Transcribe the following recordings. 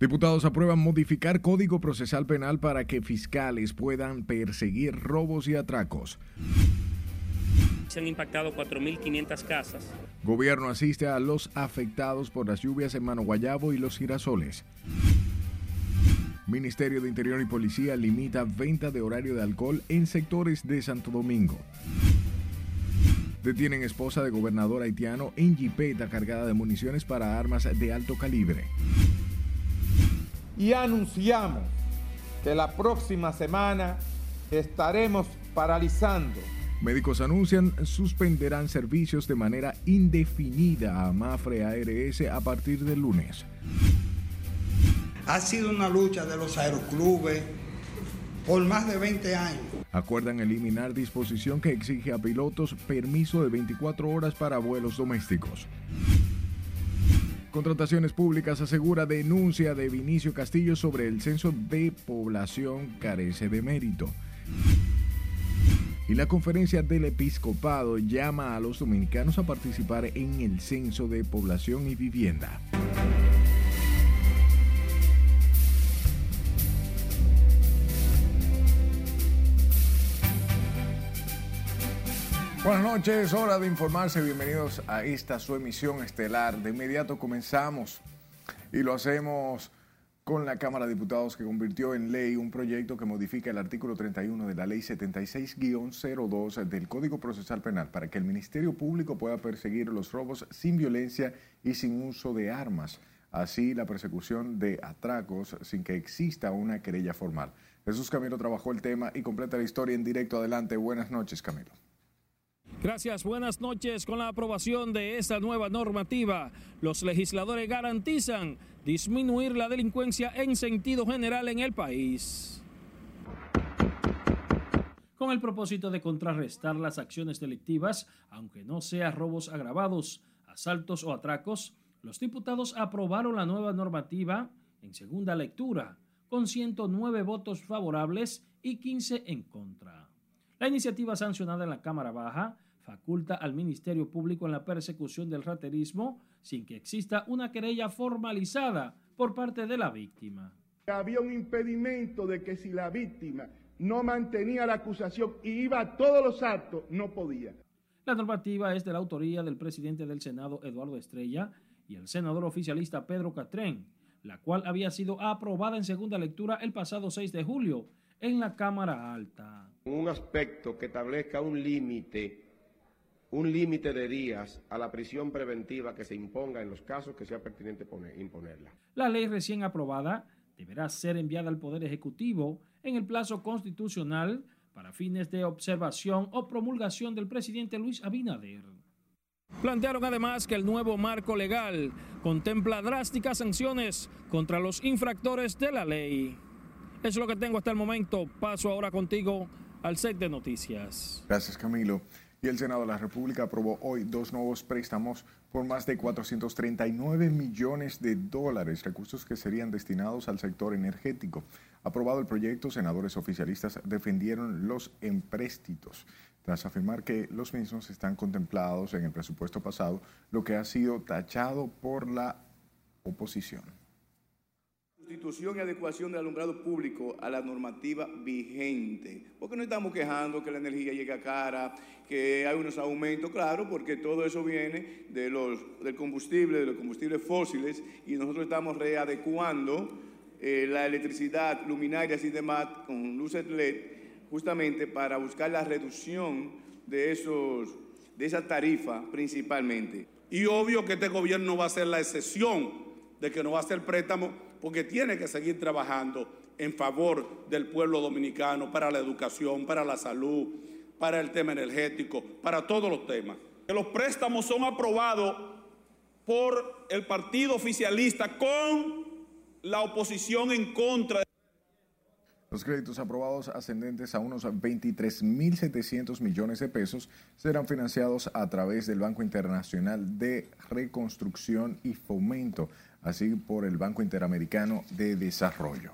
Diputados aprueban modificar Código Procesal Penal para que fiscales puedan perseguir robos y atracos. Se han impactado 4.500 casas. Gobierno asiste a los afectados por las lluvias en Mano Guayabo y los girasoles. Ministerio de Interior y Policía limita venta de horario de alcohol en sectores de Santo Domingo. Detienen esposa de gobernador haitiano en jipeta cargada de municiones para armas de alto calibre y anunciamos que la próxima semana estaremos paralizando. Médicos anuncian suspenderán servicios de manera indefinida a Mafre ARS a partir del lunes. Ha sido una lucha de los aeroclubes por más de 20 años. Acuerdan eliminar disposición que exige a pilotos permiso de 24 horas para vuelos domésticos. Contrataciones Públicas asegura denuncia de Vinicio Castillo sobre el censo de población carece de mérito. Y la conferencia del episcopado llama a los dominicanos a participar en el censo de población y vivienda. Buenas noches, hora de informarse. Bienvenidos a esta su emisión estelar. De inmediato comenzamos y lo hacemos con la Cámara de Diputados que convirtió en ley un proyecto que modifica el artículo 31 de la Ley 76-02 del Código Procesal Penal para que el Ministerio Público pueda perseguir los robos sin violencia y sin uso de armas, así la persecución de atracos sin que exista una querella formal. Jesús Camilo trabajó el tema y completa la historia en directo. Adelante. Buenas noches, Camilo. Gracias, buenas noches. Con la aprobación de esta nueva normativa, los legisladores garantizan disminuir la delincuencia en sentido general en el país. Con el propósito de contrarrestar las acciones delictivas, aunque no sean robos agravados, asaltos o atracos, los diputados aprobaron la nueva normativa en segunda lectura, con 109 votos favorables y 15 en contra. La iniciativa sancionada en la Cámara Baja faculta al Ministerio Público en la persecución del raterismo sin que exista una querella formalizada por parte de la víctima. Había un impedimento de que si la víctima no mantenía la acusación y iba a todos los actos, no podía. La normativa es de la autoría del presidente del Senado, Eduardo Estrella, y el senador oficialista Pedro Catrén, la cual había sido aprobada en segunda lectura el pasado 6 de julio en la Cámara Alta. Un aspecto que establezca un límite un límite de días a la prisión preventiva que se imponga en los casos que sea pertinente imponerla. La ley recién aprobada deberá ser enviada al Poder Ejecutivo en el plazo constitucional para fines de observación o promulgación del presidente Luis Abinader. Plantearon además que el nuevo marco legal contempla drásticas sanciones contra los infractores de la ley. Eso es lo que tengo hasta el momento. Paso ahora contigo al set de noticias. Gracias, Camilo y el Senado de la República aprobó hoy dos nuevos préstamos por más de 439 millones de dólares, recursos que serían destinados al sector energético. Aprobado el proyecto, senadores oficialistas defendieron los empréstitos tras afirmar que los mismos están contemplados en el presupuesto pasado, lo que ha sido tachado por la oposición sustitución y adecuación del alumbrado público a la normativa vigente. Porque no estamos quejando que la energía llega cara, que hay unos aumentos, claro, porque todo eso viene de los, del combustible, de los combustibles fósiles, y nosotros estamos readecuando eh, la electricidad, luminarias y demás con luces LED, justamente para buscar la reducción de, esos, de esa tarifa principalmente. Y obvio que este gobierno va a ser la excepción de que no va a hacer préstamo porque tiene que seguir trabajando en favor del pueblo dominicano para la educación, para la salud, para el tema energético, para todos los temas. Que los préstamos son aprobados por el partido oficialista con la oposición en contra. Los créditos aprobados ascendentes a unos 23.700 millones de pesos serán financiados a través del Banco Internacional de Reconstrucción y Fomento así por el Banco Interamericano de Desarrollo.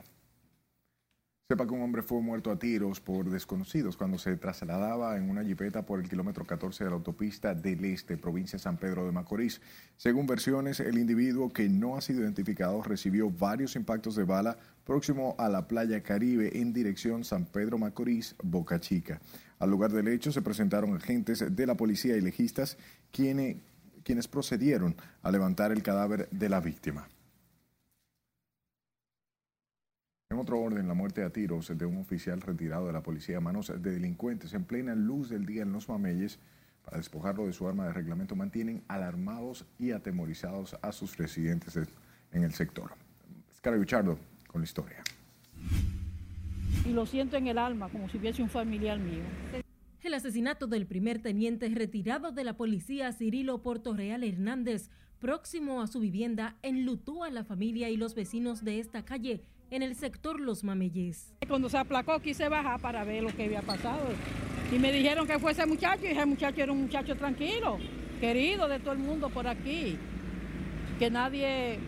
Sepa que un hombre fue muerto a tiros por desconocidos cuando se trasladaba en una jipeta por el kilómetro 14 de la autopista del Este, provincia San Pedro de Macorís. Según versiones, el individuo que no ha sido identificado recibió varios impactos de bala próximo a la playa Caribe en dirección San Pedro Macorís, Boca Chica. Al lugar del hecho se presentaron agentes de la policía y legistas quienes, quienes procedieron a levantar el cadáver de la víctima. En otro orden, la muerte a tiros de un oficial retirado de la policía a manos de delincuentes en plena luz del día en los Mameyes para despojarlo de su arma de reglamento mantienen alarmados y atemorizados a sus residentes en el sector. Scara Bichardo con la historia. Y lo siento en el alma, como si hubiese un familiar mío. El asesinato del primer teniente retirado de la policía Cirilo Portorreal Hernández, próximo a su vivienda, enlutó a la familia y los vecinos de esta calle en el sector Los Mameyes. Cuando se aplacó quise bajar para ver lo que había pasado y me dijeron que fue ese muchacho y ese muchacho era un muchacho tranquilo, querido de todo el mundo por aquí, que nadie,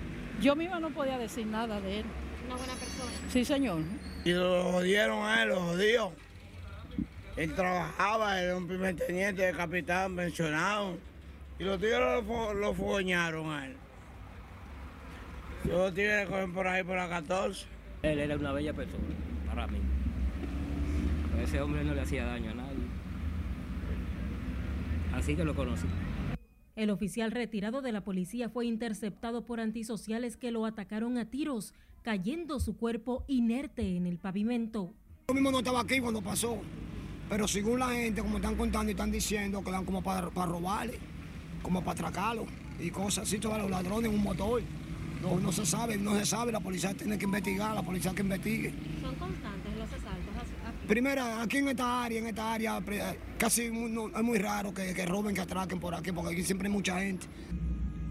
yo misma no podía decir nada de él. Una buena persona. Sí, señor. Y lo jodieron a él, lo jodió. Él trabajaba, era un primer teniente de capitán mencionado y los tigres lo, lo a él. Yo tigres cogen por ahí por la 14. Él era una bella persona para mí. Ese hombre no le hacía daño a nadie. Así que lo conocí. El oficial retirado de la policía fue interceptado por antisociales que lo atacaron a tiros, cayendo su cuerpo inerte en el pavimento. Yo mismo no estaba aquí cuando pasó, pero según la gente, como están contando y están diciendo, que dan como para, para robarle, como para atracarlo y cosas así, todos los ladrones en un motor. No, no se sabe, no se sabe, la policía tiene que investigar, la policía que investigue. ¿Son constantes los asaltos? aquí? Primero, aquí en esta área, en esta área, casi no, es muy raro que, que, roben, que atraquen por aquí, porque aquí siempre hay mucha gente.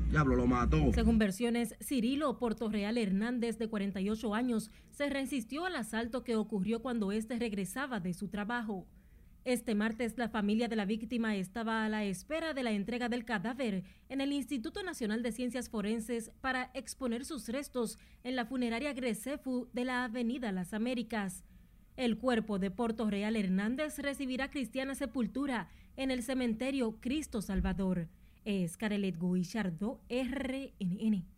Diablo, lo mató. Según versiones, Cirilo Portorreal Hernández, de 48 años, se resistió al asalto que ocurrió cuando éste regresaba de su trabajo. Este martes la familia de la víctima estaba a la espera de la entrega del cadáver en el Instituto Nacional de Ciencias Forenses para exponer sus restos en la funeraria Grecefu de la Avenida Las Américas. El cuerpo de Porto Real Hernández recibirá cristiana sepultura en el cementerio Cristo Salvador. Es Carelet Guillardo, RNN.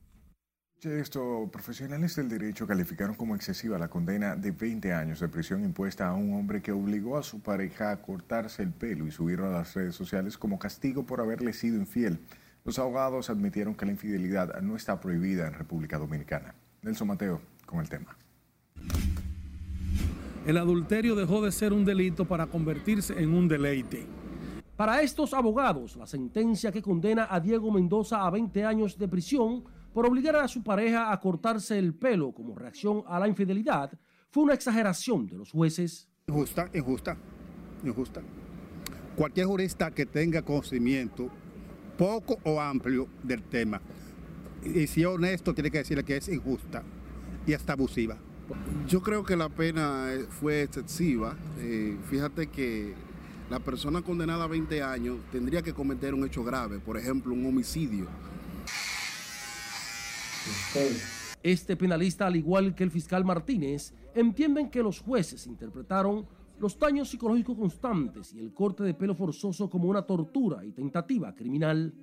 Esto, profesionales del derecho calificaron como excesiva la condena de 20 años de prisión impuesta a un hombre que obligó a su pareja a cortarse el pelo y subirlo a las redes sociales como castigo por haberle sido infiel. Los abogados admitieron que la infidelidad no está prohibida en República Dominicana. Nelson Mateo con el tema. El adulterio dejó de ser un delito para convertirse en un deleite. Para estos abogados, la sentencia que condena a Diego Mendoza a 20 años de prisión por obligar a su pareja a cortarse el pelo como reacción a la infidelidad fue una exageración de los jueces. Injusta, injusta, injusta. Cualquier jurista que tenga conocimiento poco o amplio del tema y si es honesto tiene que decirle que es injusta y hasta abusiva. Yo creo que la pena fue excesiva. Eh, fíjate que la persona condenada a 20 años tendría que cometer un hecho grave, por ejemplo, un homicidio este penalista, al igual que el fiscal Martínez, entienden que los jueces interpretaron los daños psicológicos constantes y el corte de pelo forzoso como una tortura y tentativa criminal.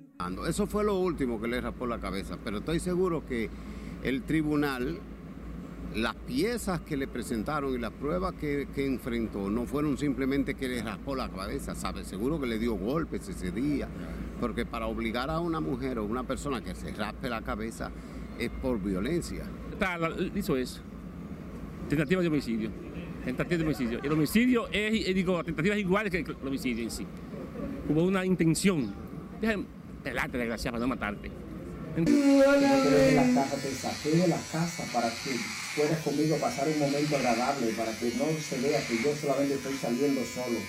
Eso fue lo último que le raspó la cabeza, pero estoy seguro que el tribunal, las piezas que le presentaron y las pruebas que, que enfrentó no fueron simplemente que le raspó la cabeza, ¿sabe? Seguro que le dio golpes ese día, porque para obligar a una mujer o una persona que se raspe la cabeza, es por violencia. Está, hizo eso. Tentativa de homicidio. Tentativa de homicidio. El homicidio es, digo, tentativa es igual que el homicidio en sí. Hubo una intención. Déjame pelarte, desgraciado, para no matarte. la casa, te saqué de la casa para que puedas conmigo pasar un momento agradable, para que no se vea que yo solamente estoy saliendo solo.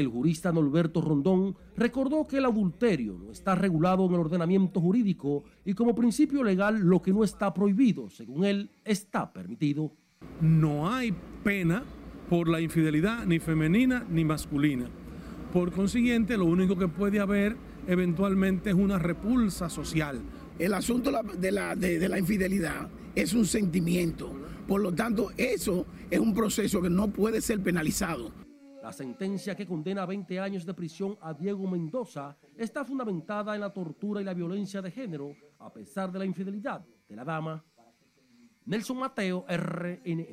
El jurista Norberto Rondón recordó que el adulterio no está regulado en el ordenamiento jurídico y como principio legal lo que no está prohibido, según él, está permitido. No hay pena por la infidelidad ni femenina ni masculina. Por consiguiente, lo único que puede haber eventualmente es una repulsa social. El asunto de la, de la infidelidad es un sentimiento Por lo tanto, eso es un proceso que no puede ser penalizado. La sentencia que condena a 20 años de prisión a Diego Mendoza está fundamentada en la tortura y la violencia de género, a pesar de la infidelidad de la dama. Nelson Mateo, RNN.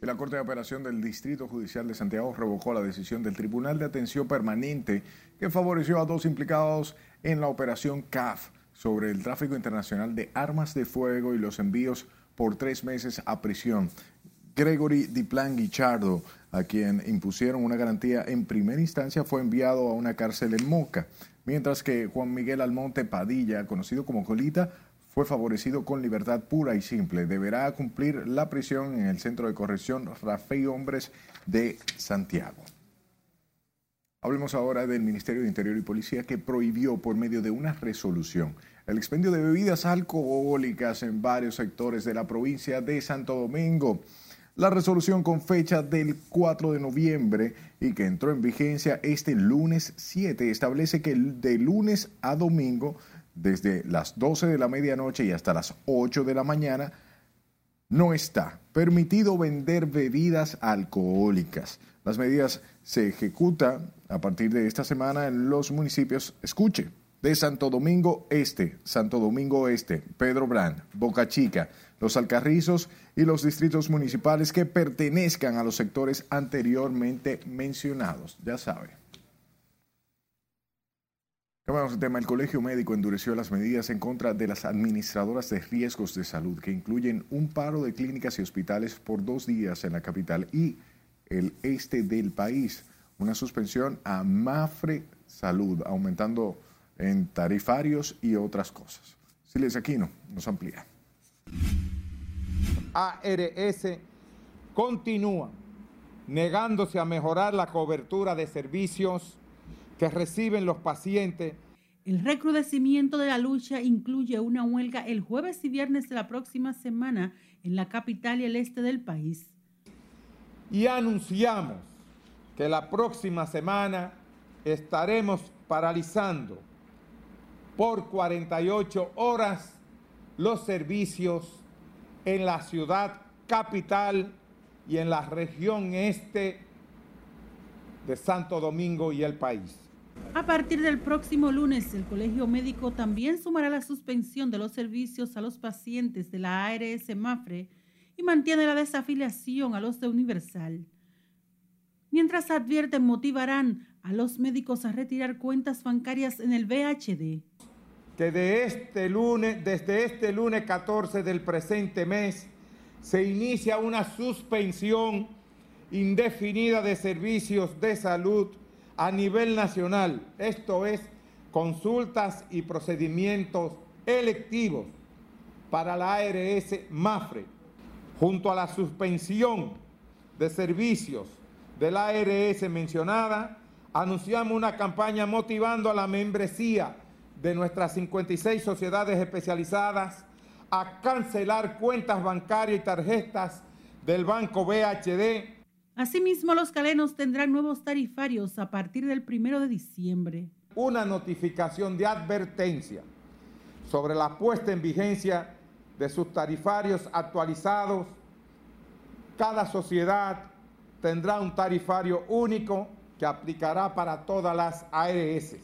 La Corte de Apelación del Distrito Judicial de Santiago revocó la decisión del Tribunal de Atención Permanente que favoreció a dos implicados en la operación CAF sobre el tráfico internacional de armas de fuego y los envíos por tres meses a prisión. Gregory Diplan Guichardo, a quien impusieron una garantía en primera instancia, fue enviado a una cárcel en Moca, mientras que Juan Miguel Almonte Padilla, conocido como Colita, fue favorecido con libertad pura y simple. Deberá cumplir la prisión en el Centro de Corrección Rafael Hombres de Santiago. Hablemos ahora del Ministerio de Interior y Policía que prohibió por medio de una resolución el expendio de bebidas alcohólicas en varios sectores de la provincia de Santo Domingo. La resolución con fecha del 4 de noviembre y que entró en vigencia este lunes 7 establece que de lunes a domingo, desde las 12 de la medianoche y hasta las 8 de la mañana, no está permitido vender bebidas alcohólicas. Las medidas se ejecutan a partir de esta semana en los municipios, escuche, de Santo Domingo Este, Santo Domingo Este, Pedro Brand, Boca Chica, Los Alcarrizos y los distritos municipales que pertenezcan a los sectores anteriormente mencionados. Ya sabe. Cambiamos el tema. El Colegio Médico endureció las medidas en contra de las administradoras de riesgos de salud, que incluyen un paro de clínicas y hospitales por dos días en la capital y el este del país. Una suspensión a Mafre Salud, aumentando en tarifarios y otras cosas. Siles Aquino nos amplía. ARS continúa negándose a mejorar la cobertura de servicios que reciben los pacientes. El recrudecimiento de la lucha incluye una huelga el jueves y viernes de la próxima semana en la capital y el este del país. Y anunciamos que la próxima semana estaremos paralizando por 48 horas los servicios en la ciudad capital y en la región este de Santo Domingo y el país. A partir del próximo lunes, el Colegio Médico también sumará la suspensión de los servicios a los pacientes de la ARS Mafre y mantiene la desafiliación a los de Universal. Mientras advierten, motivarán a los médicos a retirar cuentas bancarias en el VHD que de este lunes, desde este lunes 14 del presente mes se inicia una suspensión indefinida de servicios de salud a nivel nacional. Esto es consultas y procedimientos electivos para la ARS MAFRE, junto a la suspensión de servicios de la ARS mencionada, anunciamos una campaña motivando a la membresía de nuestras 56 sociedades especializadas a cancelar cuentas bancarias y tarjetas del Banco BHD. Asimismo, los calenos tendrán nuevos tarifarios a partir del primero de diciembre. Una notificación de advertencia sobre la puesta en vigencia de sus tarifarios actualizados. Cada sociedad tendrá un tarifario único que aplicará para todas las ARS.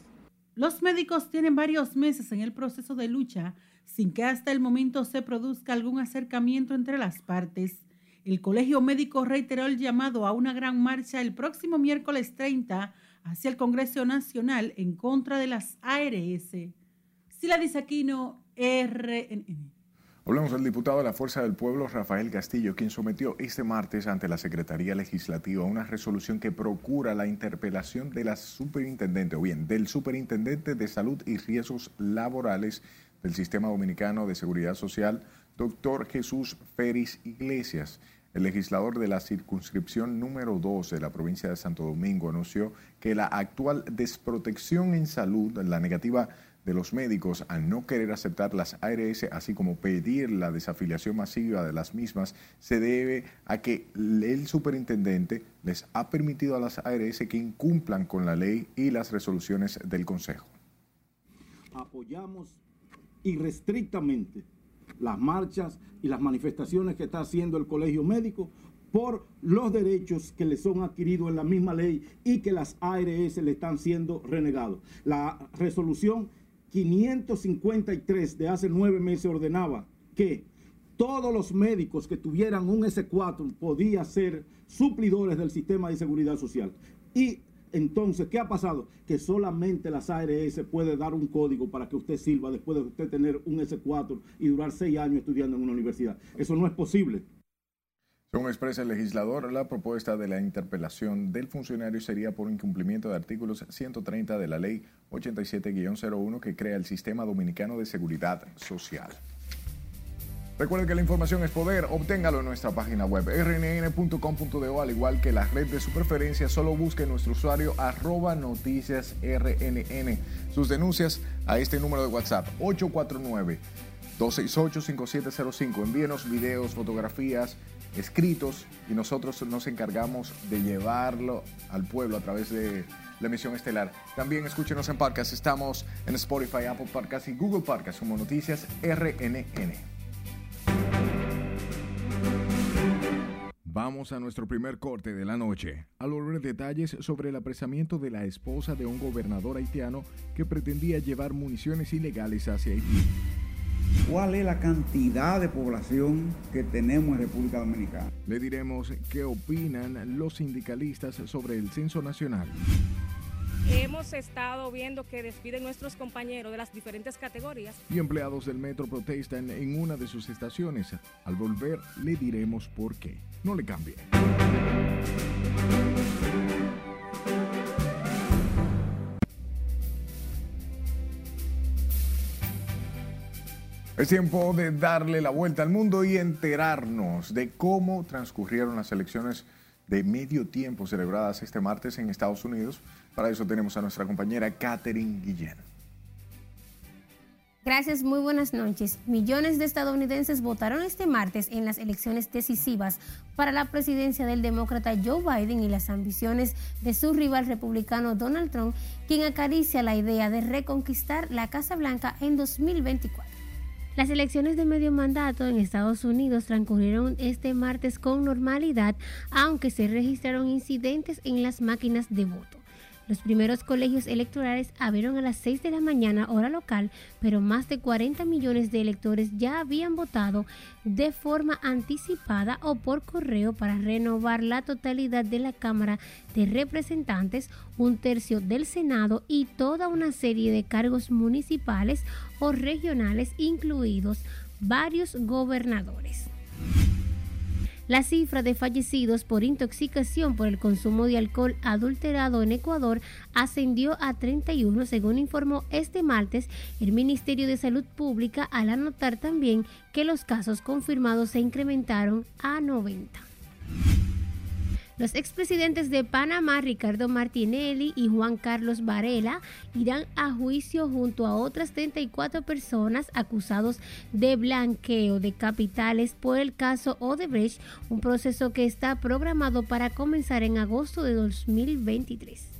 Los médicos tienen varios meses en el proceso de lucha sin que hasta el momento se produzca algún acercamiento entre las partes. El Colegio Médico reiteró el llamado a una gran marcha el próximo miércoles 30 hacia el Congreso Nacional en contra de las ARS. Sila Aquino, RNN. Hablamos del diputado de la Fuerza del Pueblo, Rafael Castillo, quien sometió este martes ante la Secretaría Legislativa una resolución que procura la interpelación de la superintendente, o bien, del superintendente de Salud y Riesgos Laborales del Sistema Dominicano de Seguridad Social, doctor Jesús Férez Iglesias. El legislador de la circunscripción número 2 de la provincia de Santo Domingo anunció que la actual desprotección en salud, la negativa de los médicos al no querer aceptar las ARS, así como pedir la desafiliación masiva de las mismas, se debe a que el superintendente les ha permitido a las ARS que incumplan con la ley y las resoluciones del Consejo. Apoyamos irrestrictamente las marchas y las manifestaciones que está haciendo el colegio médico por los derechos que le son adquiridos en la misma ley y que las ARS le están siendo renegados. La resolución 553 de hace nueve meses ordenaba que todos los médicos que tuvieran un S4 podían ser suplidores del sistema de seguridad social. Y entonces, ¿qué ha pasado? Que solamente las ARS puede dar un código para que usted sirva después de usted tener un S4 y durar seis años estudiando en una universidad. Eso no es posible. Según expresa el legislador, la propuesta de la interpelación del funcionario sería por incumplimiento de artículos 130 de la Ley 87-01 que crea el Sistema Dominicano de Seguridad Social. Recuerde que la información es poder, obténgalo en nuestra página web rnn.com.do, al igual que la red de su preferencia, solo busque nuestro usuario arroba noticias rnn. Sus denuncias a este número de WhatsApp 849 268 5705. Envíenos videos, fotografías, escritos y nosotros nos encargamos de llevarlo al pueblo a través de la emisión estelar. También escúchenos en podcast. Estamos en Spotify, Apple Podcast y Google Podcast como Noticias RNN. Vamos a nuestro primer corte de la noche. Al volver detalles sobre el apresamiento de la esposa de un gobernador haitiano que pretendía llevar municiones ilegales hacia Haití. ¿Cuál es la cantidad de población que tenemos en República Dominicana? Le diremos qué opinan los sindicalistas sobre el censo nacional. Hemos estado viendo que despiden nuestros compañeros de las diferentes categorías. Y empleados del metro protestan en una de sus estaciones. Al volver le diremos por qué. No le cambie. Es tiempo de darle la vuelta al mundo y enterarnos de cómo transcurrieron las elecciones de medio tiempo celebradas este martes en Estados Unidos. Para eso tenemos a nuestra compañera Catherine Guillén. Gracias, muy buenas noches. Millones de estadounidenses votaron este martes en las elecciones decisivas para la presidencia del demócrata Joe Biden y las ambiciones de su rival republicano Donald Trump, quien acaricia la idea de reconquistar la Casa Blanca en 2024. Las elecciones de medio mandato en Estados Unidos transcurrieron este martes con normalidad, aunque se registraron incidentes en las máquinas de voto. Los primeros colegios electorales abrieron a las 6 de la mañana hora local, pero más de 40 millones de electores ya habían votado de forma anticipada o por correo para renovar la totalidad de la Cámara de Representantes, un tercio del Senado y toda una serie de cargos municipales o regionales, incluidos varios gobernadores. La cifra de fallecidos por intoxicación por el consumo de alcohol adulterado en Ecuador ascendió a 31, según informó este martes el Ministerio de Salud Pública, al anotar también que los casos confirmados se incrementaron a 90. Los expresidentes de Panamá, Ricardo Martinelli y Juan Carlos Varela, irán a juicio junto a otras 34 personas acusados de blanqueo de capitales por el caso Odebrecht, un proceso que está programado para comenzar en agosto de 2023.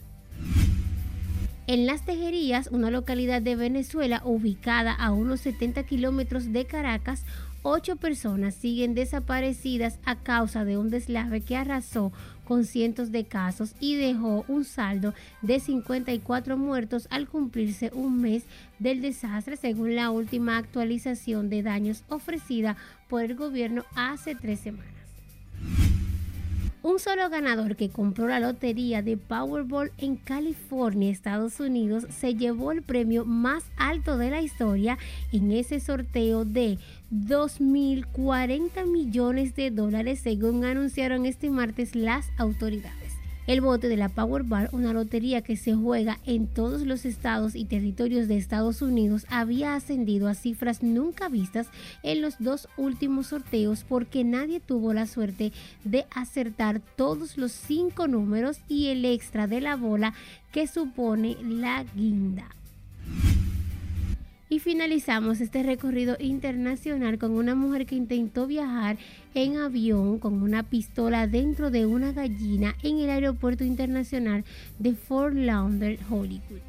En Las Tejerías, una localidad de Venezuela ubicada a unos 70 kilómetros de Caracas, ocho personas siguen desaparecidas a causa de un deslave que arrasó con cientos de casos y dejó un saldo de 54 muertos al cumplirse un mes del desastre según la última actualización de daños ofrecida por el gobierno hace tres semanas. Un solo ganador que compró la lotería de Powerball en California, Estados Unidos, se llevó el premio más alto de la historia en ese sorteo de 2.040 millones de dólares, según anunciaron este martes las autoridades. El bote de la Powerball, una lotería que se juega en todos los estados y territorios de Estados Unidos, había ascendido a cifras nunca vistas en los dos últimos sorteos porque nadie tuvo la suerte de acertar todos los cinco números y el extra de la bola que supone la guinda. Y finalizamos este recorrido internacional con una mujer que intentó viajar en avión con una pistola dentro de una gallina en el aeropuerto internacional de Fort Lauderdale, Hollywood.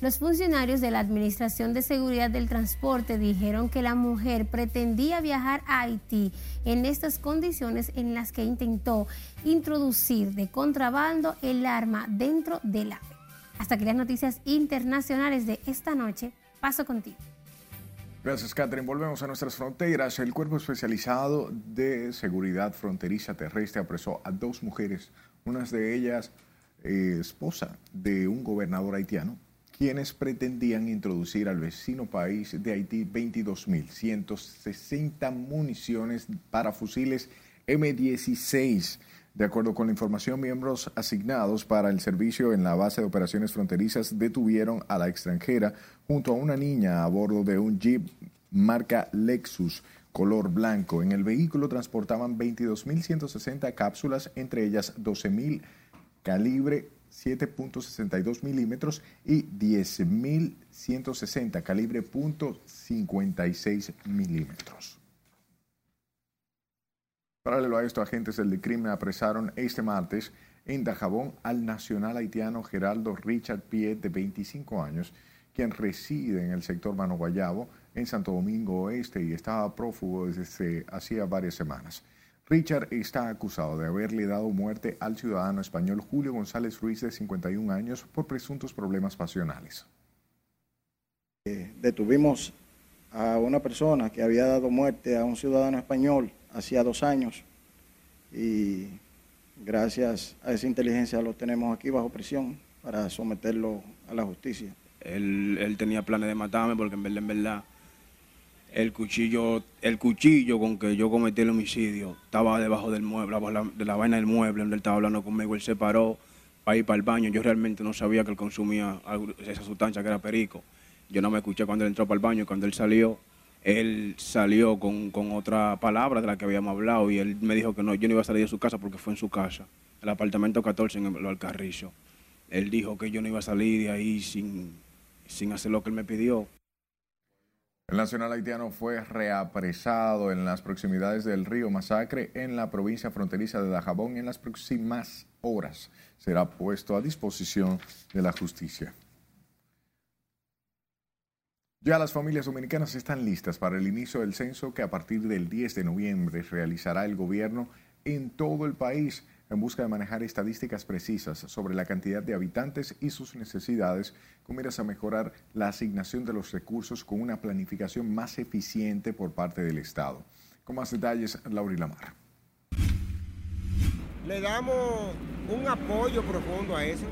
Los funcionarios de la Administración de Seguridad del Transporte dijeron que la mujer pretendía viajar a Haití en estas condiciones en las que intentó introducir de contrabando el arma dentro del ave. Hasta aquí las noticias internacionales de esta noche. Paso contigo. Gracias, Catherine. Volvemos a nuestras fronteras. El Cuerpo Especializado de Seguridad Fronteriza Terrestre apresó a dos mujeres, una de ellas eh, esposa de un gobernador haitiano, quienes pretendían introducir al vecino país de Haití 22.160 municiones para fusiles M16. De acuerdo con la información, miembros asignados para el servicio en la base de operaciones fronterizas detuvieron a la extranjera junto a una niña a bordo de un jeep marca Lexus color blanco. En el vehículo transportaban 22.160 cápsulas, entre ellas 12.000 calibre 7.62 milímetros y 10.160 calibre .56 milímetros. Paralelo a esto, agentes del crimen apresaron este martes en Dajabón al nacional haitiano Geraldo Richard Piet, de 25 años, quien reside en el sector Mano Guayabo, en Santo Domingo Oeste, y estaba prófugo desde hacía varias semanas. Richard está acusado de haberle dado muerte al ciudadano español Julio González Ruiz, de 51 años, por presuntos problemas pasionales. Eh, detuvimos a una persona que había dado muerte a un ciudadano español hacía dos años y gracias a esa inteligencia lo tenemos aquí bajo prisión para someterlo a la justicia. Él, tenía planes de matarme porque en verdad, en verdad, el cuchillo, el cuchillo con que yo cometí el homicidio estaba debajo del mueble, de la vaina del mueble donde él estaba hablando conmigo. Él se paró para ir para el baño. Yo realmente no sabía que él consumía esa sustancia que era perico. Yo no me escuché cuando él entró para el baño y cuando él salió, él salió con, otra palabra de la que habíamos hablado y él me dijo que no, yo no iba a salir de su casa porque fue en su casa, el apartamento 14 en el Alcarrillo. Él dijo que yo no iba a salir de ahí sin, sin hacer lo que él me pidió. El nacional haitiano fue reapresado en las proximidades del río Masacre en la provincia fronteriza de Dajabón en las próximas horas será puesto a disposición de la justicia. Ya las familias dominicanas están listas para el inicio del censo que a partir del 10 de noviembre realizará el gobierno en todo el país en busca de manejar estadísticas precisas sobre la cantidad de habitantes y sus necesidades con miras a mejorar la asignación de los recursos con una planificación más eficiente por parte del Estado. Con más detalles, Laura Lamar. Le damos un apoyo profundo a eso.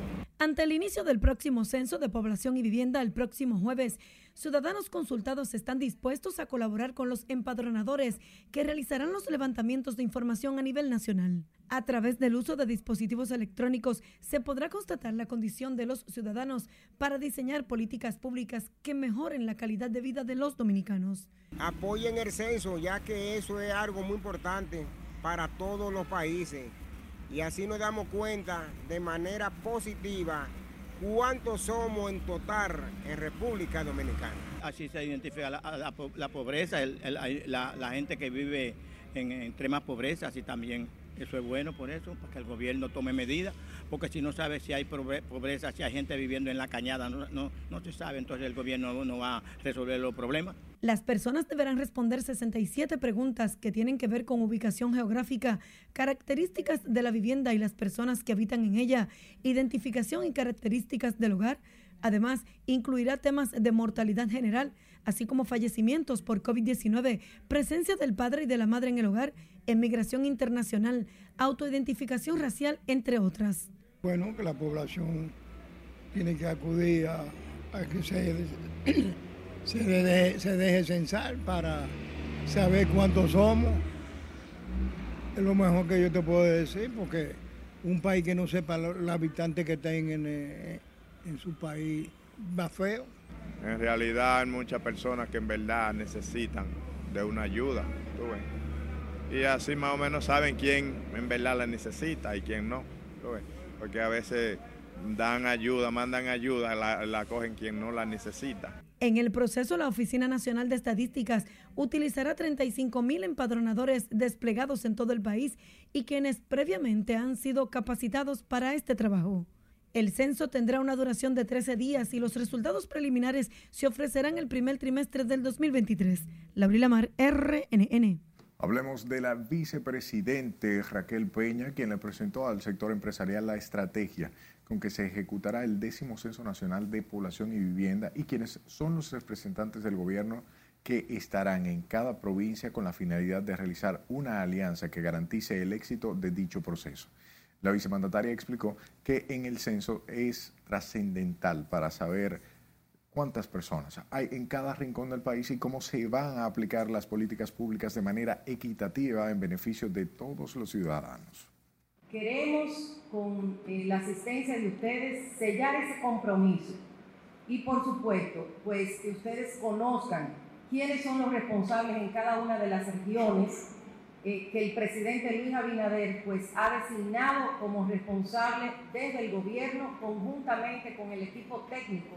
Ante el inicio del próximo censo de población y vivienda el próximo jueves, ciudadanos consultados están dispuestos a colaborar con los empadronadores que realizarán los levantamientos de información a nivel nacional. A través del uso de dispositivos electrónicos se podrá constatar la condición de los ciudadanos para diseñar políticas públicas que mejoren la calidad de vida de los dominicanos. Apoyen el censo, ya que eso es algo muy importante para todos los países y así nos damos cuenta de manera positiva cuántos somos en total en República Dominicana. Así se identifica la, pobreza, la, gente que vive en extrema pobreza, así también eso es bueno por eso, para que el gobierno tome medidas, porque si no sabe si hay pobreza, si hay gente viviendo en la cañada, no, no, no se sabe, entonces el gobierno no va a resolver los problemas. Las personas deberán responder 67 preguntas que tienen que ver con ubicación geográfica, características de la vivienda y las personas que habitan en ella, identificación y características del hogar. Además, incluirá temas de mortalidad general, así como fallecimientos por COVID-19, presencia del padre y de la madre en el hogar emigración internacional, autoidentificación racial, entre otras. Bueno, que la población tiene que acudir a, que se, se, deje, censar para saber cuántos somos. Es lo mejor que yo te puedo decir, porque un país que no sepa los habitantes que tienen en, en su país va feo. En realidad hay muchas personas que en verdad necesitan de una ayuda. ¿tú ves? Y así más o menos saben quién en verdad la necesita y quién no. Porque a veces dan ayuda, mandan ayuda, la, cogen quien no la necesita. En el proceso, la Oficina Nacional de Estadísticas utilizará 35 mil empadronadores desplegados en todo el país y quienes previamente han sido capacitados para este trabajo. El censo tendrá una duración de 13 días y los resultados preliminares se ofrecerán el primer trimestre del 2023. Laurila Mar, RNN. Hablemos de la vicepresidente Raquel Peña, quien le presentó al sector empresarial la estrategia con que se ejecutará el décimo Censo Nacional de Población y Vivienda y quienes son los representantes del gobierno que estarán en cada provincia con la finalidad de realizar una alianza que garantice el éxito de dicho proceso. La vicemandataria explicó que en el censo es trascendental para saber cuántas personas hay en cada rincón del país y cómo se van a aplicar las políticas públicas de manera equitativa en beneficio de todos los ciudadanos. Queremos, con eh, la asistencia de ustedes, sellar ese compromiso y, por supuesto, pues que ustedes conozcan quiénes son los responsables en cada una de las regiones eh, que el presidente Luis Abinader pues ha designado como responsable desde el gobierno conjuntamente con el equipo técnico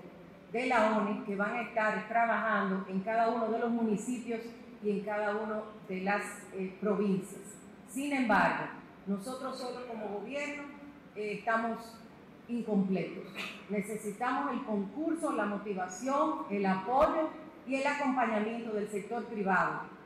de la ONU que van a estar trabajando en cada uno de los municipios y en cada una de las eh, provincias. Sin embargo, nosotros como gobierno eh, estamos incompletos. Necesitamos el concurso, la motivación, el apoyo y el acompañamiento del sector privado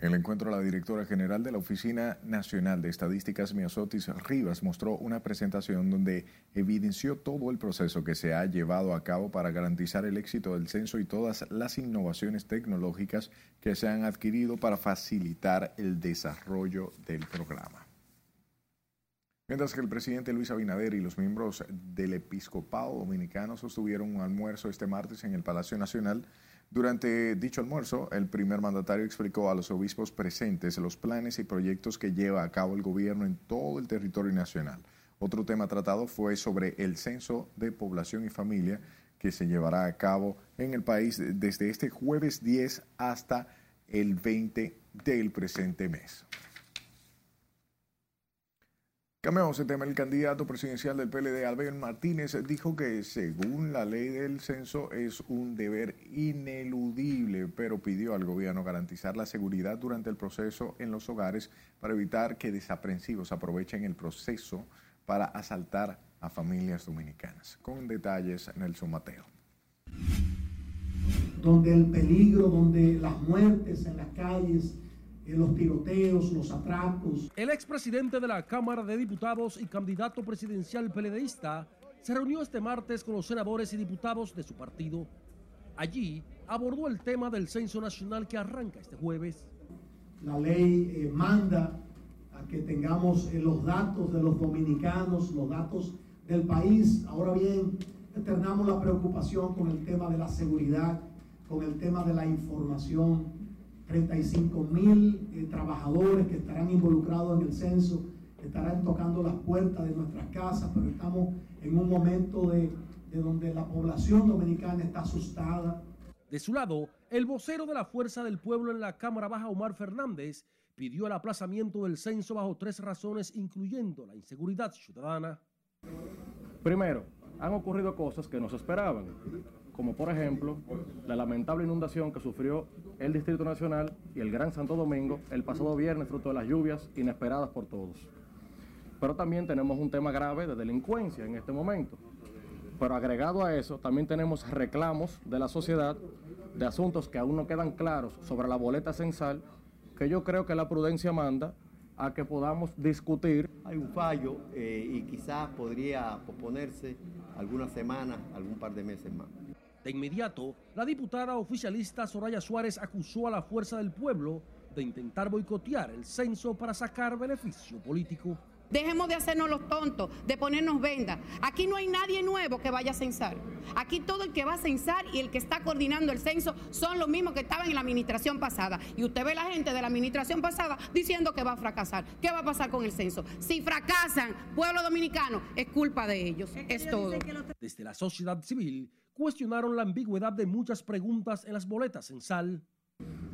en el encuentro, la directora general de la Oficina Nacional de Estadísticas, Miosotis Rivas, mostró una presentación donde evidenció todo el proceso que se ha llevado a cabo para garantizar el éxito del censo y todas las innovaciones tecnológicas que se han adquirido para facilitar el desarrollo del programa. Mientras que el presidente Luis Abinader y los miembros del episcopado dominicano sostuvieron un almuerzo este martes en el Palacio Nacional, durante dicho almuerzo, el primer mandatario explicó a los obispos presentes los planes y proyectos que lleva a cabo el gobierno en todo el territorio nacional. Otro tema tratado fue sobre el censo de población y familia que se llevará a cabo en el país desde este jueves 10 hasta el 20 del presente mes. Cambiamos el tema. El candidato presidencial del PLD, Albert Martínez, dijo que según la ley del censo es un deber ineludible, pero pidió al gobierno garantizar la seguridad durante el proceso en los hogares para evitar que desaprensivos aprovechen el proceso para asaltar a familias dominicanas. Con detalles, Nelson Mateo. Donde el peligro, donde las muertes en las calles, los tiroteos, los atracos. El expresidente de la Cámara de Diputados y candidato presidencial peledeísta se reunió este martes con los senadores y diputados de su partido. Allí abordó el tema del censo nacional que arranca este jueves. La ley eh, manda a que tengamos eh, los datos de los dominicanos, los datos del país. Ahora bien, externamos la preocupación con el tema de la seguridad, con el tema de la información 35 mil eh, trabajadores que estarán involucrados en el censo, estarán tocando las puertas de nuestras casas, pero estamos en un momento de, de donde la población dominicana está asustada. De su lado, el vocero de la Fuerza del Pueblo en la Cámara Baja, Omar Fernández, pidió el aplazamiento del censo bajo tres razones, incluyendo la inseguridad ciudadana. Primero, han ocurrido cosas que no se esperaban como por ejemplo la lamentable inundación que sufrió el Distrito Nacional y el Gran Santo Domingo el pasado viernes fruto de las lluvias inesperadas por todos. Pero también tenemos un tema grave de delincuencia en este momento. Pero agregado a eso, también tenemos reclamos de la sociedad de asuntos que aún no quedan claros sobre la boleta censal, que yo creo que la prudencia manda a que podamos discutir. Hay un fallo eh, y quizás podría posponerse algunas semanas, algún par de meses más. De inmediato, la diputada oficialista Soraya Suárez acusó a la Fuerza del Pueblo de intentar boicotear el censo para sacar beneficio político. Dejemos de hacernos los tontos, de ponernos vendas. Aquí no hay nadie nuevo que vaya a censar. Aquí todo el que va a censar y el que está coordinando el censo son los mismos que estaban en la administración pasada. Y usted ve la gente de la administración pasada diciendo que va a fracasar. ¿Qué va a pasar con el censo? Si fracasan, pueblo dominicano, es culpa de ellos. Es, es todo. Desde la sociedad civil cuestionaron la ambigüedad de muchas preguntas en las boletas en sal.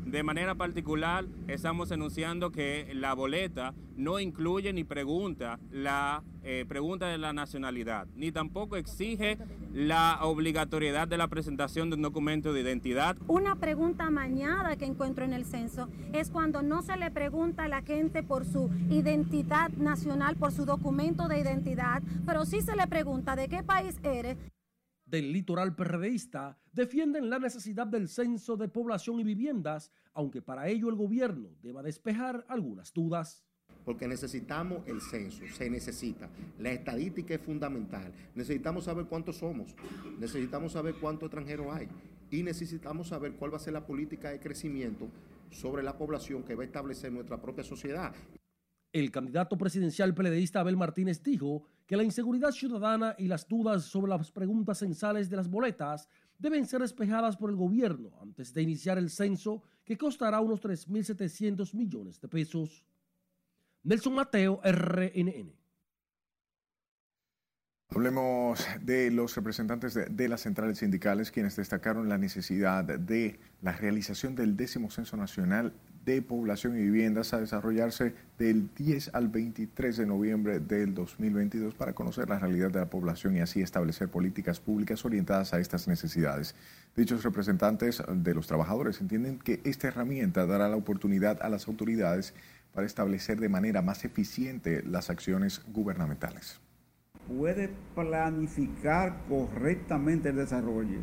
De manera particular, estamos anunciando que la boleta no incluye ni pregunta la eh, pregunta de la nacionalidad, ni tampoco exige la obligatoriedad de la presentación de un documento de identidad. Una pregunta mañana que encuentro en el censo es cuando no se le pregunta a la gente por su identidad nacional, por su documento de identidad, pero sí se le pregunta de qué país eres del litoral perredista defienden la necesidad del censo de población y viviendas, aunque para ello el gobierno deba despejar algunas dudas. Porque necesitamos el censo, se necesita. La estadística es fundamental. Necesitamos saber cuántos somos, necesitamos saber cuántos extranjeros hay y necesitamos saber cuál va a ser la política de crecimiento sobre la población que va a establecer nuestra propia sociedad. El candidato presidencial peledeísta Abel Martínez dijo que la inseguridad ciudadana y las dudas sobre las preguntas censales de las boletas deben ser despejadas por el gobierno antes de iniciar el censo que costará unos 3.700 millones de pesos. Nelson Mateo, RNN. Hablemos de los representantes de, las centrales sindicales, quienes destacaron la necesidad de la realización del décimo censo nacional de población y viviendas a desarrollarse del 10 al 23 de noviembre del 2022 para conocer la realidad de la población y así establecer políticas públicas orientadas a estas necesidades. Dichos representantes de los trabajadores entienden que esta herramienta dará la oportunidad a las autoridades para establecer de manera más eficiente las acciones gubernamentales. Puede planificar correctamente el desarrollo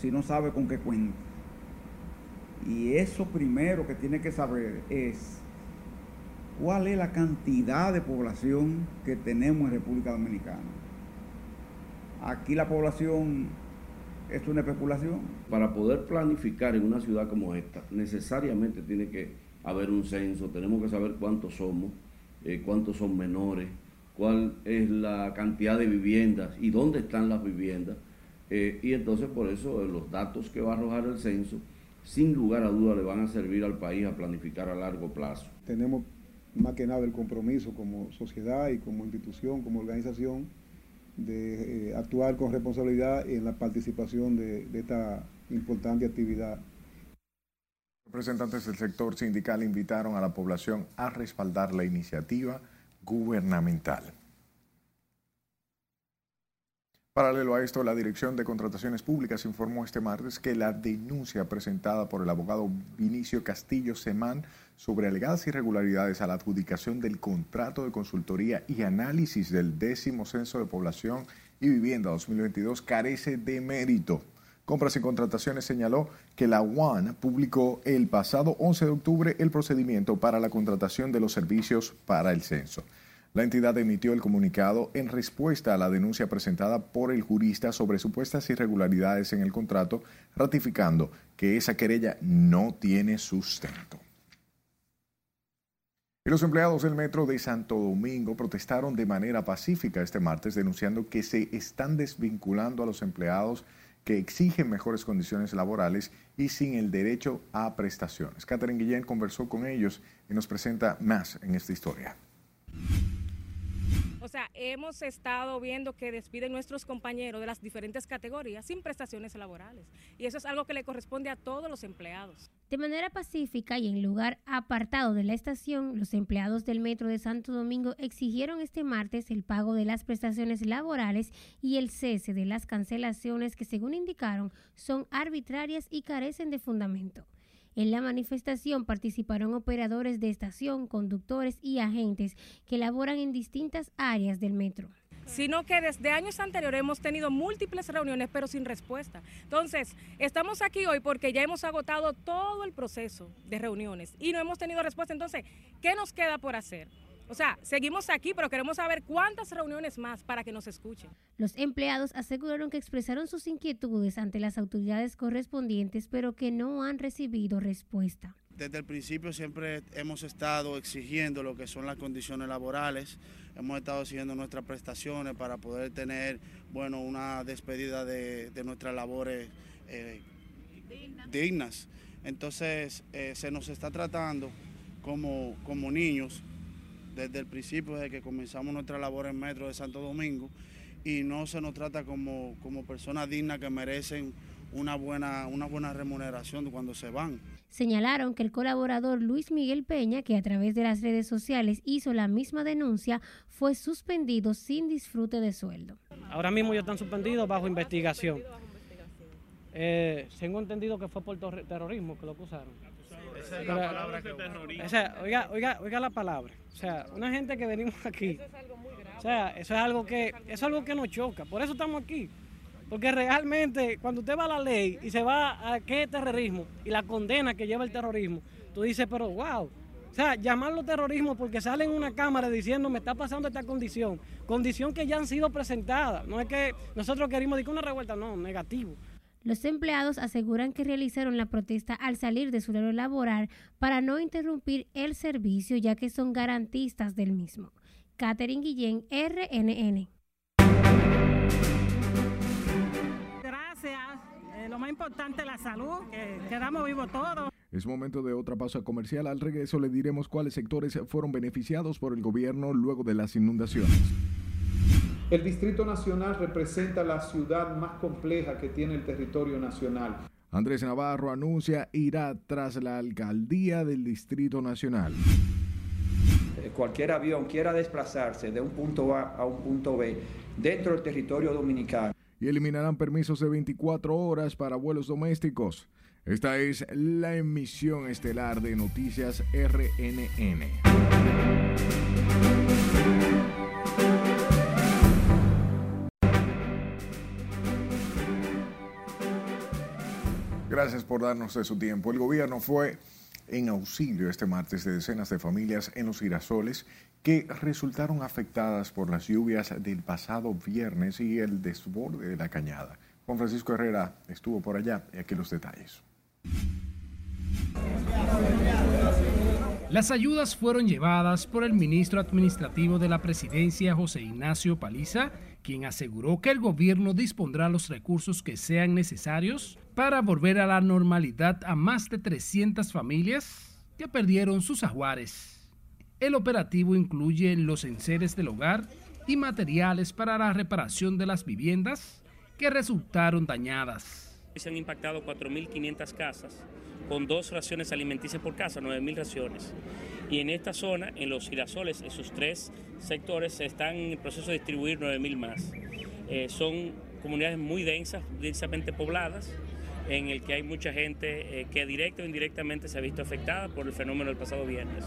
si no sabe con qué cuenta y eso primero que tiene que saber es cuál es la cantidad de población que tenemos en República Dominicana. Aquí la población es una especulación. Para poder planificar en una ciudad como esta, necesariamente tiene que haber un censo, tenemos que saber cuántos somos, eh, cuántos son menores, cuál es la cantidad de viviendas y dónde están las viviendas. Eh, y entonces por eso los datos que va a arrojar el censo sin lugar a duda le van a servir al país a planificar a largo plazo. Tenemos más que nada el compromiso como sociedad y como institución, como organización, de eh, actuar con responsabilidad en la participación de, de esta importante actividad. Representantes del sector sindical invitaron a la población a respaldar la iniciativa gubernamental. Paralelo a esto, la Dirección de Contrataciones Públicas informó este martes que la denuncia presentada por el abogado Vinicio Castillo Semán sobre alegadas irregularidades a la adjudicación del contrato de consultoría y análisis del décimo censo de población y vivienda 2022 carece de mérito. Compras y Contrataciones señaló que la UAN publicó el pasado 11 de octubre el procedimiento para la contratación de los servicios para el censo. La entidad emitió el comunicado en respuesta a la denuncia presentada por el jurista sobre supuestas irregularidades en el contrato, ratificando que esa querella no tiene sustento. Y los empleados del metro de Santo Domingo protestaron de manera pacífica este martes denunciando que se están desvinculando a los empleados que exigen mejores condiciones laborales y sin el derecho a prestaciones. Catherine Guillén conversó con ellos y nos presenta más en esta historia. O sea, hemos estado viendo que despiden nuestros compañeros de las diferentes categorías sin prestaciones laborales. Y eso es algo que le corresponde a todos los empleados. De manera pacífica y en lugar apartado de la estación, los empleados del Metro de Santo Domingo exigieron este martes el pago de las prestaciones laborales y el cese de las cancelaciones que, según indicaron, son arbitrarias y carecen de fundamento. En la manifestación participaron operadores de estación, conductores y agentes que laboran en distintas áreas del metro sino que desde años anteriores hemos tenido múltiples reuniones pero sin respuesta. Entonces, estamos aquí hoy porque ya hemos agotado todo el proceso de reuniones y no hemos tenido respuesta. Entonces, ¿qué nos queda por hacer? O sea, seguimos aquí, pero queremos saber cuántas reuniones más para que nos escuchen. Los empleados aseguraron que expresaron sus inquietudes ante las autoridades correspondientes, pero que no han recibido respuesta. Desde el principio siempre hemos estado exigiendo lo que son las condiciones laborales, hemos estado exigiendo nuestras prestaciones para poder tener, bueno, una despedida de, nuestras labores eh, dignas. Entonces, eh, se nos está tratando como, como niños desde el principio, desde que comenzamos nuestra labor en Metro de Santo Domingo, y no se nos trata como, como personas dignas que merecen una buena, una buena remuneración cuando se van. Señalaron que el colaborador Luis Miguel Peña, que a través de las redes sociales hizo la misma denuncia, fue suspendido sin disfrute de sueldo. Ahora mismo ya están suspendidos bajo investigación. Eh, tengo entendido que fue por terrorismo que lo acusaron. Esa es la palabra que o sea, oiga, oiga, oiga la palabra. O sea, una gente que venimos aquí. O sea, eso es algo que, eso es algo que nos choca. Por eso estamos aquí. Porque realmente cuando usted va a la ley y se va a qué terrorismo y la condena que lleva el terrorismo, tú dices, pero wow. O sea, llamarlo terrorismo porque sale en una cámara diciendo me está pasando esta condición, condición que ya han sido presentadas. No es que nosotros queremos decir una revuelta, no, negativo. Los empleados aseguran que realizaron la protesta al salir de su horario laboral para no interrumpir el servicio ya que son garantistas del mismo. Catherine Guillén, RNN. Eh, lo más importante la salud, que quedamos vivos todos. Es momento de otra pausa comercial. Al regreso le diremos cuáles sectores fueron beneficiados por el gobierno luego de las inundaciones. El Distrito Nacional representa la ciudad más compleja que tiene el territorio nacional. Andrés Navarro anuncia irá tras la alcaldía del Distrito Nacional. Eh, cualquier avión quiera desplazarse de un punto A a un punto B dentro del territorio dominicano y eliminarán permisos de 24 horas para vuelos domésticos. Esta es la emisión estelar de Noticias RNN. Gracias por darnos de su tiempo. El gobierno fue en auxilio este martes de decenas de familias en los girasoles que resultaron afectadas por las lluvias del pasado viernes y el desborde de la cañada. Juan Francisco Herrera estuvo por allá y aquí los detalles. Las ayudas fueron llevadas por el ministro administrativo de la presidencia, José Ignacio Paliza, quien aseguró que el gobierno dispondrá los recursos que sean necesarios para volver a la normalidad a más de 300 familias que perdieron sus ajuares. El operativo incluye los enseres del hogar y materiales para la reparación de las viviendas que resultaron dañadas. Se han impactado 4.500 casas con dos raciones alimenticias por casa, 9.000 raciones. Y en esta zona, en los girasoles, esos tres sectores, se están en proceso de distribuir 9.000 más. Eh, son comunidades muy densas, densamente pobladas, en el que hay mucha gente eh, que directa o indirectamente se ha visto afectada por el fenómeno del pasado viernes.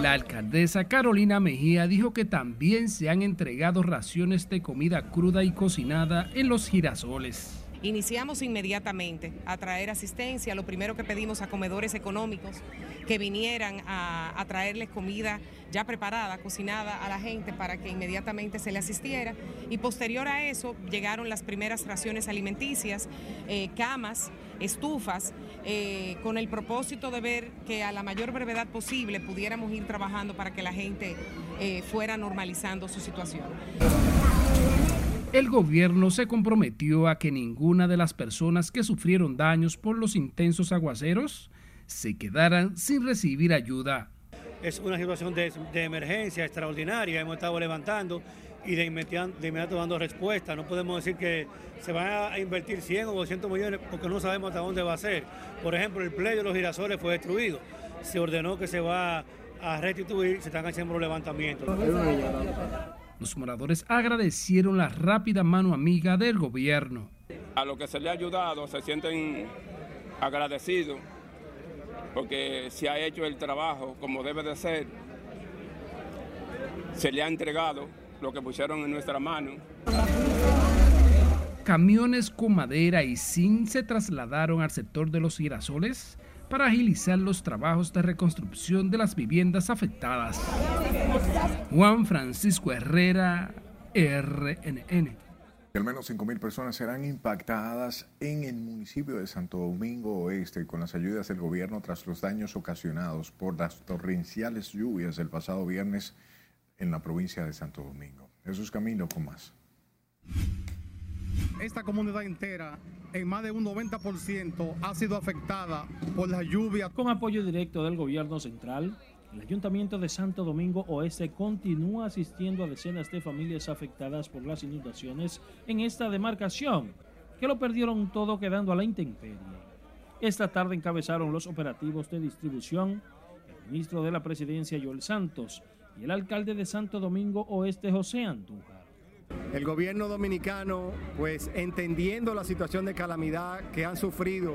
La alcaldesa Carolina Mejía dijo que también se han entregado raciones de comida cruda y cocinada en los girasoles. Iniciamos inmediatamente a traer asistencia. Lo primero que pedimos a comedores económicos que vinieran a, traerles comida ya preparada, cocinada a la gente para que inmediatamente se le asistiera. Y posterior a eso llegaron las primeras raciones alimenticias, eh, camas, estufas, eh, con el propósito de ver que a la mayor brevedad posible pudiéramos ir trabajando para que la gente eh, fuera normalizando su situación. El gobierno se comprometió a que ninguna de las personas que sufrieron daños por los intensos aguaceros se quedaran sin recibir ayuda. Es una situación de, emergencia extraordinaria, hemos estado levantando y de inmediato, dando respuesta. No podemos decir que se van a invertir 100 o 200 millones porque no sabemos hasta dónde va a ser. Por ejemplo, el play de los girasoles fue destruido. Se ordenó que se va a restituir, se están haciendo los levantamientos. Los moradores agradecieron la rápida mano amiga del gobierno. A lo que se le ha ayudado se sienten agradecidos porque se ha hecho el trabajo como debe de ser. Se le ha entregado lo que pusieron en nuestra mano. Camiones con madera y zinc se trasladaron al sector de los girasoles para agilizar los trabajos de reconstrucción de las viviendas afectadas. Juan Francisco Herrera, RNN. Al menos 5.000 personas serán impactadas en el municipio de Santo Domingo Oeste con las ayudas del gobierno tras los daños ocasionados por las torrenciales lluvias del pasado viernes en la provincia de Santo Domingo. Jesús Camilo con más. Esta comunidad entera en más de un 90% ha sido afectada por la lluvia. Con apoyo directo del gobierno central, el Ayuntamiento de Santo Domingo Oeste continúa asistiendo a decenas de familias afectadas por las inundaciones en esta demarcación, que lo perdieron todo quedando a la intemperie. Esta tarde encabezaron los operativos de distribución el ministro de la Presidencia Joel Santos y el alcalde de Santo Domingo Oeste José Andújar. El gobierno dominicano, pues entendiendo la situación de calamidad que han sufrido,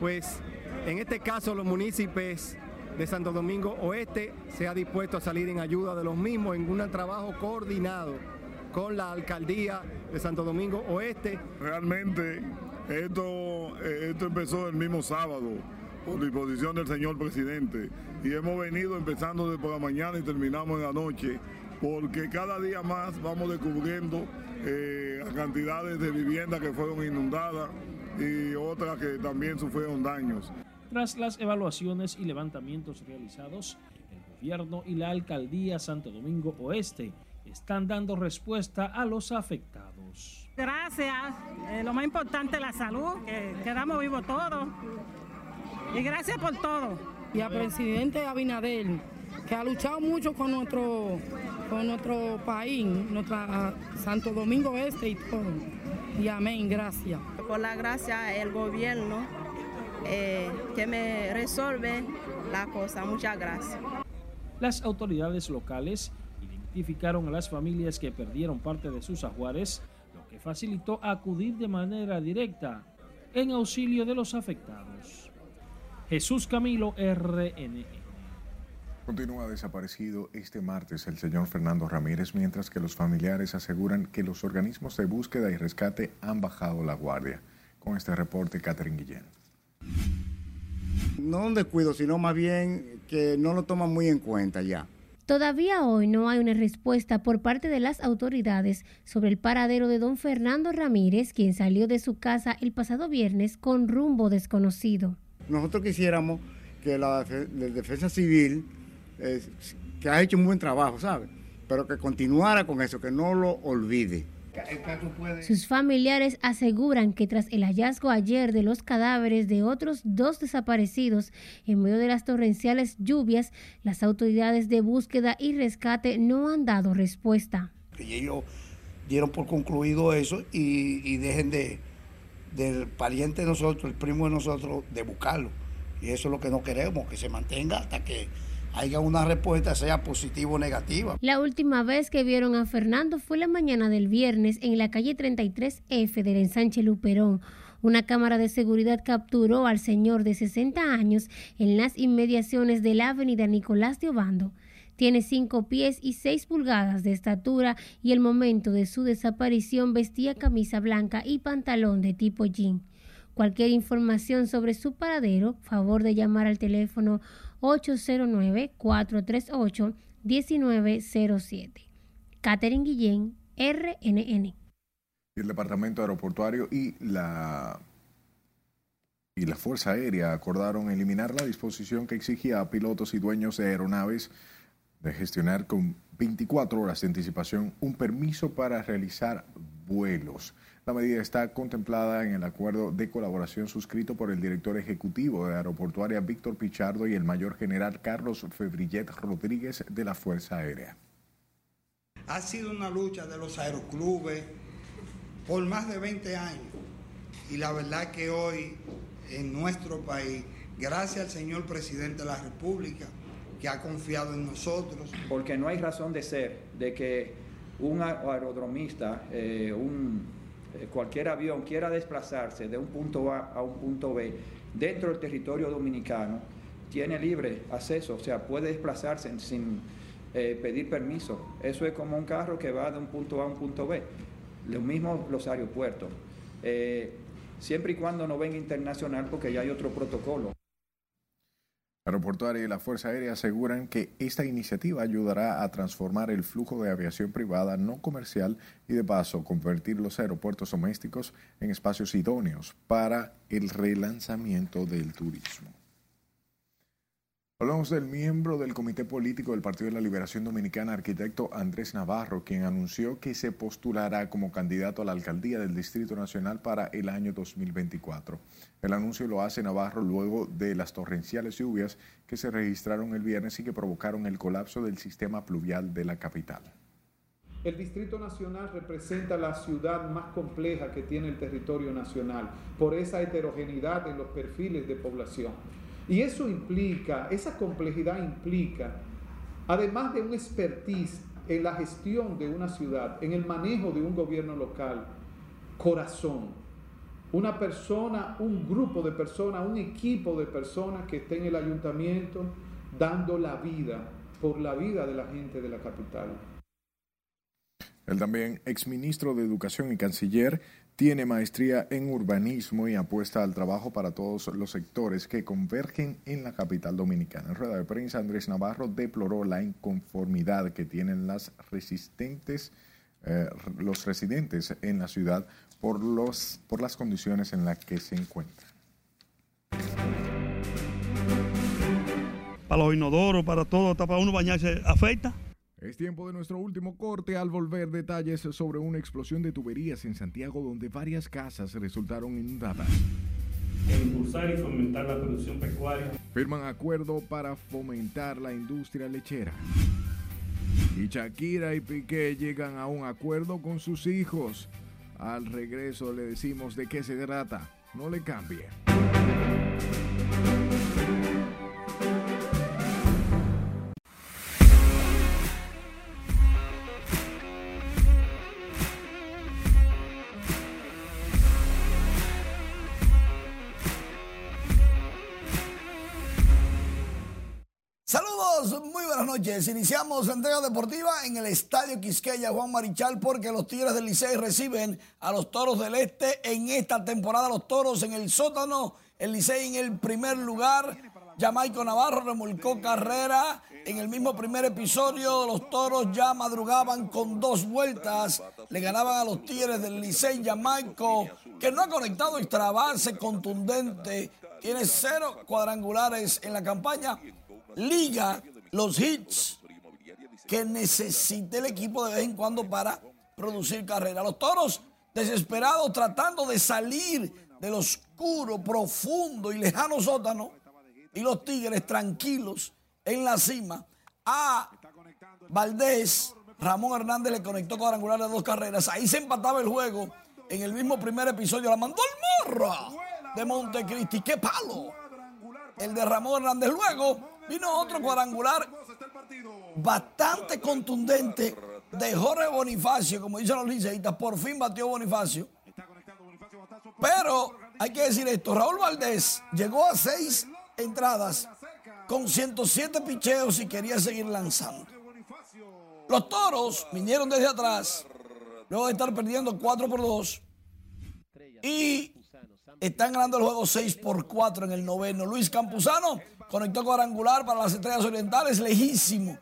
pues en este caso los municipios de Santo Domingo Oeste se ha dispuesto a salir en ayuda de los mismos en un trabajo coordinado con la alcaldía de Santo Domingo Oeste. Realmente esto, esto empezó el mismo sábado por disposición del señor presidente y hemos venido empezando desde por la mañana y terminamos en la noche porque cada día más vamos descubriendo eh, cantidades de viviendas que fueron inundadas y otras que también sufrieron daños. Tras las evaluaciones y levantamientos realizados, el gobierno y la alcaldía Santo Domingo Oeste están dando respuesta a los afectados. Gracias. Eh, lo más importante es la salud, que quedamos vivos todos. Y gracias por todo. Y al presidente Abinader, que ha luchado mucho con nuestro, con nuestro país, nuestra Santo Domingo Este y todo. Y amén, gracias. Por la gracia el gobierno eh, que me resuelve la cosa. Muchas gracias. Las autoridades locales identificaron a las familias que perdieron parte de sus ajuares, lo que facilitó acudir de manera directa en auxilio de los afectados. Jesús Camilo, RNN. Continúa desaparecido este martes el señor Fernando Ramírez, mientras que los familiares aseguran que los organismos de búsqueda y rescate han bajado la guardia. Con este reporte, Catherine Guillén. No un descuido, sino más bien que no lo toman muy en cuenta ya. Todavía hoy no hay una respuesta por parte de las autoridades sobre el paradero de don Fernando Ramírez, quien salió de su casa el pasado viernes con rumbo desconocido. Nosotros quisiéramos que la, defensa civil, eh, que ha hecho un buen trabajo, ¿sabe? Pero que continuara con eso, que no lo olvide. Sus familiares aseguran que tras el hallazgo ayer de los cadáveres de otros dos desaparecidos en medio de las torrenciales lluvias, las autoridades de búsqueda y rescate no han dado respuesta. ellos dieron por concluido eso y, dejen de del pariente de nosotros, el primo de nosotros, de buscarlo. Y eso es lo que no queremos, que se mantenga hasta que haya una respuesta, sea positiva o negativa. La última vez que vieron a Fernando fue la mañana del viernes en la calle 33F del ensanche Luperón. Una cámara de seguridad capturó al señor de 60 años en las inmediaciones de la avenida Nicolás de Obando. Tiene 5 pies y 6 pulgadas de estatura y el momento de su desaparición vestía camisa blanca y pantalón de tipo jean. Cualquier información sobre su paradero, favor de llamar al teléfono 809-438-1907. Catherine Guillén, RNN. El Departamento Aeroportuario y la, y la Fuerza Aérea acordaron eliminar la disposición que exigía a pilotos y dueños de aeronaves de gestionar con 24 horas de anticipación un permiso para realizar vuelos. La medida está contemplada en el acuerdo de colaboración suscrito por el director ejecutivo de Aeroportuaria Víctor Pichardo y el mayor general Carlos Febrillet Rodríguez de la Fuerza Aérea. Ha sido una lucha de los aeroclubes por más de 20 años y la verdad que hoy en nuestro país, gracias al señor presidente de la República, que ha confiado en nosotros. Porque no hay razón de ser de que un aerodromista, eh, un cualquier avión quiera desplazarse de un punto A a un punto B dentro del territorio dominicano, tiene libre acceso, o sea, puede desplazarse sin eh, pedir permiso. Eso es como un carro que va de un punto A a un punto B. Lo mismo los aeropuertos. Eh, siempre y cuando no venga internacional, porque ya hay otro protocolo. Aeroportuaria y la Fuerza Aérea aseguran que esta iniciativa ayudará a transformar el flujo de aviación privada no comercial y de paso convertir los aeropuertos domésticos en espacios idóneos para el relanzamiento del turismo. Hablamos del miembro del Comité Político del Partido de la Liberación Dominicana, arquitecto Andrés Navarro, quien anunció que se postulará como candidato a la alcaldía del Distrito Nacional para el año 2024. El anuncio lo hace Navarro luego de las torrenciales lluvias que se registraron el viernes y que provocaron el colapso del sistema pluvial de la capital. El Distrito Nacional representa la ciudad más compleja que tiene el territorio nacional por esa heterogeneidad en los perfiles de población. Y eso implica, esa complejidad implica, además de un expertise en la gestión de una ciudad, en el manejo de un gobierno local, corazón. Una persona, un grupo de personas, un equipo de personas que esté en el ayuntamiento dando la vida por la vida de la gente de la capital. El también exministro de Educación y canciller tiene maestría en urbanismo y apuesta al trabajo para todos los sectores que convergen en la capital dominicana. En rueda de prensa, Andrés Navarro deploró la inconformidad que tienen las resistentes, eh, los residentes en la ciudad por, los, por las condiciones en las que se encuentran. Para los inodoros, para todo, para uno bañarse, afecta. Es tiempo de nuestro último corte al volver detalles sobre una explosión de tuberías en Santiago donde varias casas resultaron inundadas. Impulsar y fomentar la producción pecuaria. Firman acuerdo para fomentar la industria lechera. Y Shakira y Piqué llegan a un acuerdo con sus hijos. Al regreso le decimos de qué se trata. No le cambie. Noches. Iniciamos entrega deportiva en el Estadio Quisqueya Juan Marichal porque los Tigres del Licey reciben a los Toros del Este en esta temporada. Los Toros en el sótano, el Licey en el primer lugar. Jamaico Navarro remolcó carrera. En el mismo primer episodio, los toros ya madrugaban con dos vueltas. Le ganaban a los Tigres del Licey Jamaico, que no ha conectado extra base contundente. Tiene cero cuadrangulares en la campaña. Liga los hits que necesite el equipo de vez en cuando para producir carrera. Los toros desesperados tratando de salir del oscuro, profundo y lejano sótano y los Tigres tranquilos en la cima. A Valdés, Ramón Hernández le conectó cuadrangular de dos carreras. Ahí se empataba el juego. En el mismo primer episodio la mandó el morra de Montecristi. ¡Qué palo! El de Ramón Hernández. Luego vino otro cuadrangular bastante contundente de Jorge Bonifacio, como dicen los liceístas. Por fin batió Bonifacio. Pero hay que decir esto: Raúl Valdés llegó a seis entradas con 107 picheos y quería seguir lanzando. Los toros vinieron desde atrás, luego de estar perdiendo 4 por 2 y están ganando el juego 6 por 4 en el noveno. Luis Campuzano conectó cuadrangular para las estrellas orientales, lejísimo.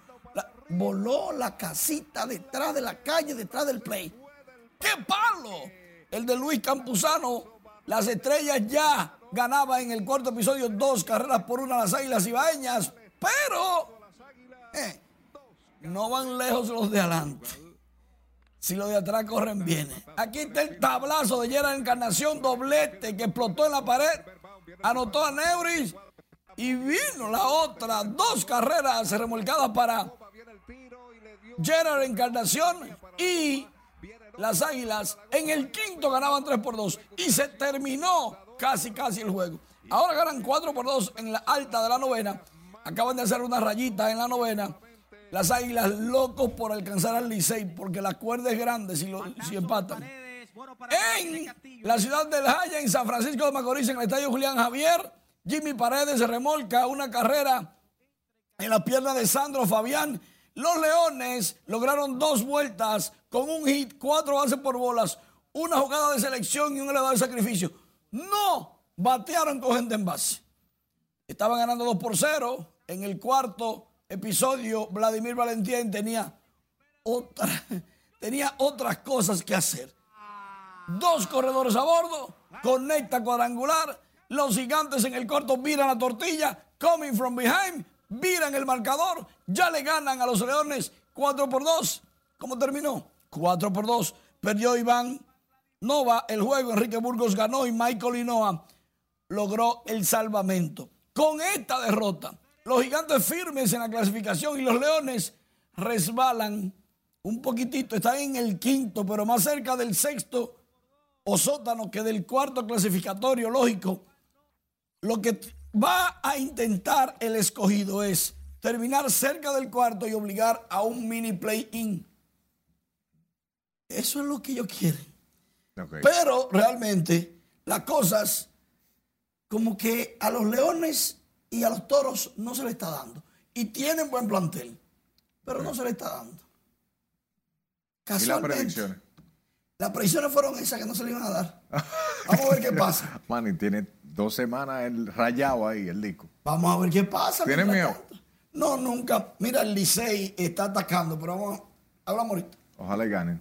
Voló la casita detrás de la calle, detrás del play. ¡Qué palo! El de Luis Campuzano. Las estrellas ya ganaban en el cuarto episodio dos carreras por una a las águilas ibaeñas, pero eh, no van lejos los de adelante. Si los de atrás corren bien. Aquí está el tablazo de Gerard Encarnación, doblete que explotó en la pared. Anotó a Neuris y vino la otra. Dos carreras remolcadas para Gerard Encarnación y las Águilas. En el quinto ganaban 3 por 2 y se terminó casi, casi el juego. Ahora ganan 4 por 2 en la alta de la novena. Acaban de hacer una rayita en la novena. Las Águilas locos por alcanzar al Licey porque la cuerda es grande si, lo, si empatan. En la ciudad del Jaya, en San Francisco de Macorís, en el estadio Julián Javier, Jimmy Paredes remolca una carrera en la pierna de Sandro Fabián. Los Leones lograron dos vueltas con un hit, cuatro bases por bolas, una jugada de selección y un elevado sacrificio. No batearon con gente en base. Estaban ganando 2 por 0. En el cuarto episodio, Vladimir Valentín tenía, otra, tenía otras cosas que hacer. Dos corredores a bordo, conecta cuadrangular. Los gigantes en el corto viran la tortilla, coming from behind, viran el marcador. Ya le ganan a los Leones 4 por 2. ¿Cómo terminó? 4 por 2. Perdió Iván Nova el juego. Enrique Burgos ganó y Michael Linoa logró el salvamento. Con esta derrota, los gigantes firmes en la clasificación y los leones resbalan un poquitito, están en el quinto, pero más cerca del sexto o sótano que del cuarto clasificatorio, lógico. Lo que va a intentar el escogido es terminar cerca del cuarto y obligar a un mini play-in. Eso es lo que ellos quieren. Pero realmente las cosas como que a los leones y a los toros no se le está dando. Y tienen buen plantel, pero no se le está dando. ¿Y las predicciones? Las predicciones fueron esas que no se le iban a dar. Vamos a ver qué pasa. Manny, tiene dos semanas el rayado ahí, el disco. Vamos a ver qué pasa. ¿Tiene miedo? No, nunca. Mira, el Licey está atacando, pero vamos, hablamos ahorita. Ojalá y ganen.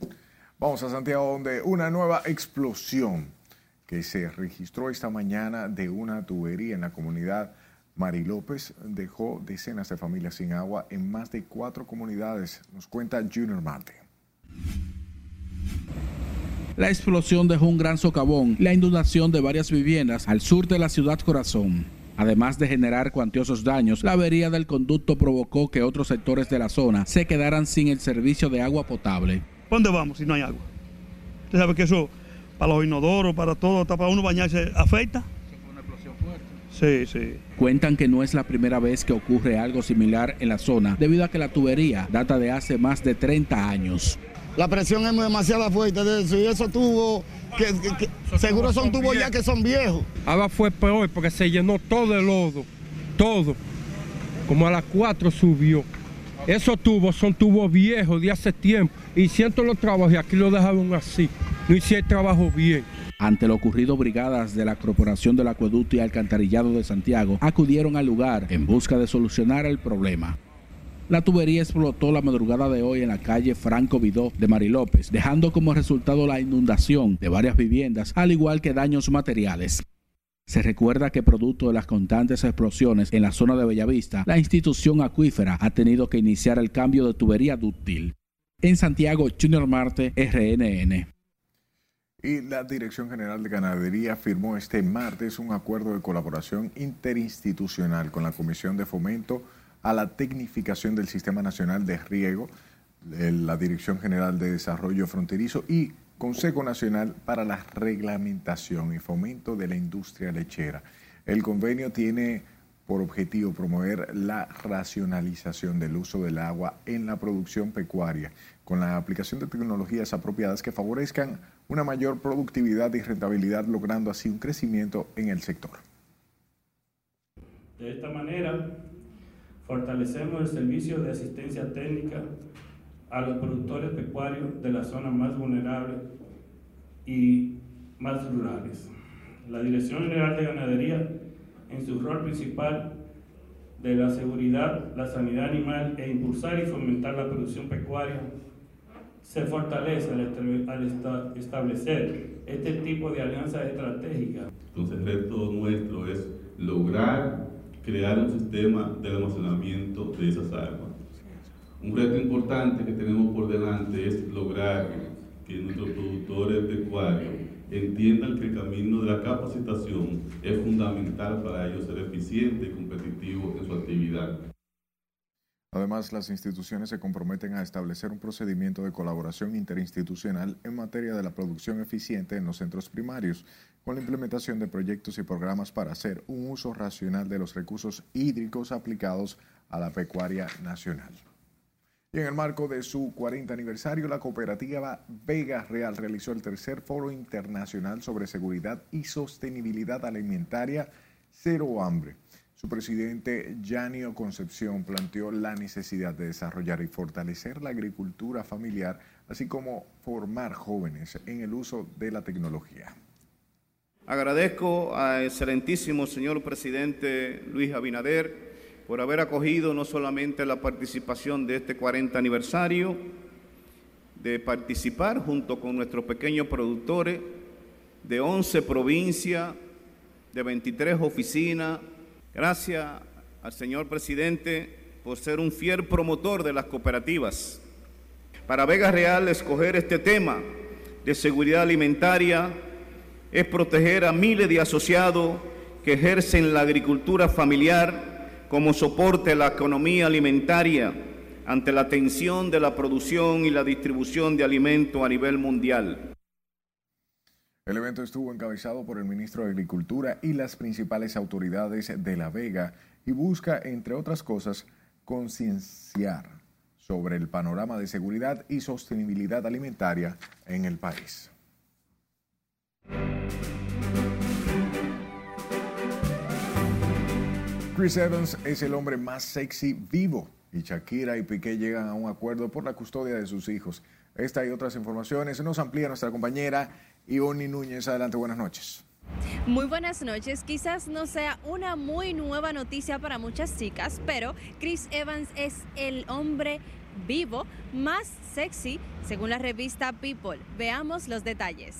Vamos a Santiago, donde una nueva explosión que se registró esta mañana de una tubería en la comunidad Mari López dejó decenas de familias sin agua en más de cuatro comunidades, nos cuenta Junior Marte. La explosión dejó un gran socavón y la inundación de varias viviendas al sur de la ciudad corazón. Además de generar cuantiosos daños, la avería del conducto provocó que otros sectores de la zona se quedaran sin el servicio de agua potable. ¿Dónde vamos si no hay agua? Usted sabe que eso para los inodoros, para todo, hasta para uno bañarse, afecta. fue una explosión fuerte. Sí, sí. Cuentan que no es la primera vez que ocurre algo similar en la zona, debido a que la tubería data de hace más de 30 años. La presión es demasiado fuerte de eso y eso tuvo, que, seguro son tubos ya que son viejos. Ahora fue peor porque se llenó todo el lodo, todo. Como a las 4 subió. Esos tubos son tubos viejos de hace tiempo y siento los trabajos y aquí lo dejaron así no hice el trabajo bien. Ante lo ocurrido, brigadas de la Corporación del Acueducto y Alcantarillado de Santiago acudieron al lugar en busca de solucionar el problema. La tubería explotó la madrugada de hoy en la calle Franco Vidó de Marilópez, dejando como resultado la inundación de varias viviendas, al igual que daños materiales. Se recuerda que producto de las constantes explosiones en la zona de Bellavista, la institución acuífera ha tenido que iniciar el cambio de tubería dúctil. En Santiago, Junior Marte, RNN. Y la Dirección General de Ganadería firmó este martes un acuerdo de colaboración interinstitucional con la Comisión de Fomento a la Tecnificación del Sistema Nacional de Riego, la Dirección General de Desarrollo Fronterizo y Consejo Nacional para la Reglamentación y Fomento de la Industria Lechera. El convenio tiene por objetivo promover la racionalización del uso del agua en la producción pecuaria, con la aplicación de tecnologías apropiadas que favorezcan una mayor productividad y rentabilidad, logrando así un crecimiento en el sector. De esta manera, fortalecemos el servicio de asistencia técnica a los productores pecuarios de las zonas más vulnerables y más rurales. La Dirección General de Ganadería, en su rol principal de la seguridad, la sanidad animal e impulsar y fomentar la producción pecuaria, se fortalece al, establecer este tipo de alianzas estratégicas. Entonces el reto nuestro es lograr crear un sistema de almacenamiento de esas aguas. Un reto importante que tenemos por delante es lograr que nuestros productores pecuarios entiendan que el camino de la capacitación es fundamental para ellos ser eficientes y competitivos en su actividad. Además, las instituciones se comprometen a establecer un procedimiento de colaboración interinstitucional en materia de la producción eficiente en los centros primarios, con la implementación de proyectos y programas para hacer un uso racional de los recursos hídricos aplicados a la pecuaria nacional. Y en el marco de su 40 aniversario, la cooperativa Vega Real realizó el tercer foro internacional sobre seguridad y sostenibilidad alimentaria Cero Hambre su presidente, Yanio Concepción, planteó la necesidad de desarrollar y fortalecer la agricultura familiar, así como formar jóvenes en el uso de la tecnología. Agradezco al excelentísimo señor presidente Luis Abinader por haber acogido no solamente la participación de este 40 aniversario, de participar junto con nuestros pequeños productores de 11 provincias, de 23 oficinas, Gracias al señor presidente por ser un fiel promotor de las cooperativas. Para Vega Real, escoger este tema de seguridad alimentaria es proteger a miles de asociados que ejercen la agricultura familiar como soporte a la economía alimentaria, ante la tensión de la producción y la distribución de alimentos a nivel mundial. El evento estuvo encabezado por el ministro de Agricultura y las principales autoridades de La Vega y busca, entre otras cosas, concienciar sobre el panorama de seguridad y sostenibilidad alimentaria en el país. Chris Evans es el hombre más sexy vivo y Shakira y Piqué llegan a un acuerdo por la custodia de sus hijos. Esta y otras informaciones nos amplía nuestra compañera Ivonne Núñez. Adelante, buenas noches. Muy buenas noches. Quizás no sea una muy nueva noticia para muchas chicas, pero Chris Evans es el hombre vivo más sexy según la revista People. Veamos los detalles.